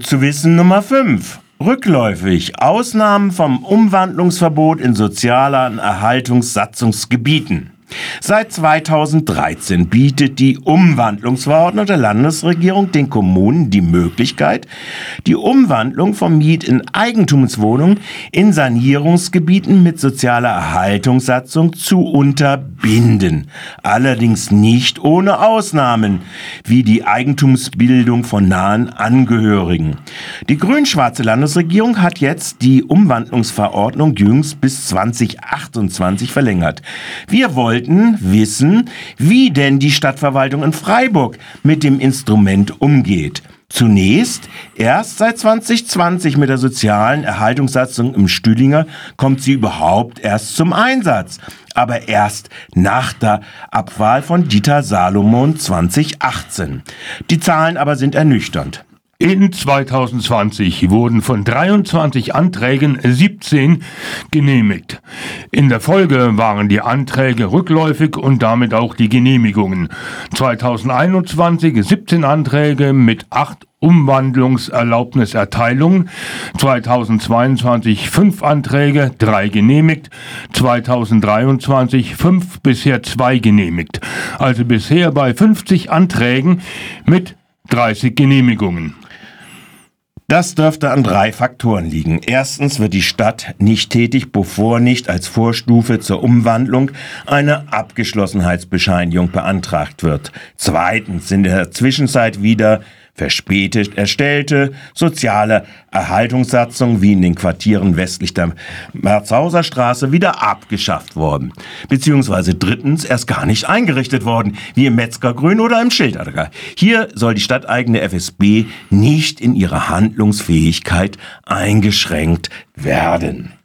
Zu wissen Nummer 5. Rückläufig Ausnahmen vom Umwandlungsverbot in sozialen Erhaltungssatzungsgebieten. Seit 2013 bietet die Umwandlungsverordnung der Landesregierung den Kommunen die Möglichkeit, die Umwandlung von Miet- in Eigentumswohnungen in Sanierungsgebieten mit sozialer Erhaltungssatzung zu unterbinden. Allerdings nicht ohne Ausnahmen, wie die Eigentumsbildung von nahen Angehörigen. Die grün-schwarze Landesregierung hat jetzt die Umwandlungsverordnung jüngst bis 2028 verlängert. Wir wollten wissen, wie denn die Stadtverwaltung in Freiburg mit dem Instrument umgeht. Zunächst, erst seit 2020 mit der sozialen Erhaltungssatzung im Stühlinger kommt sie überhaupt erst zum Einsatz. Aber erst nach der Abwahl von Dieter Salomon 2018. Die Zahlen aber sind ernüchternd. In 2020 wurden von 23 Anträgen 17 genehmigt. In der Folge waren die Anträge rückläufig und damit auch die Genehmigungen. 2021 17 Anträge mit 8 Umwandlungserlaubniserteilungen, 2022 5 Anträge, 3 genehmigt, 2023 5 bisher 2 genehmigt. Also bisher bei 50 Anträgen mit 30 Genehmigungen. Das dürfte an drei Faktoren liegen. Erstens wird die Stadt nicht tätig, bevor nicht als Vorstufe zur Umwandlung eine Abgeschlossenheitsbescheinigung beantragt wird. Zweitens sind in der Zwischenzeit wieder verspätet erstellte soziale Erhaltungssatzung wie in den Quartieren westlich der Merzhauser Straße wieder abgeschafft worden. Beziehungsweise drittens erst gar nicht eingerichtet worden, wie im Metzgergrün oder im Schilderger. Hier soll die stadteigene FSB nicht in ihrer Handlungsfähigkeit eingeschränkt werden.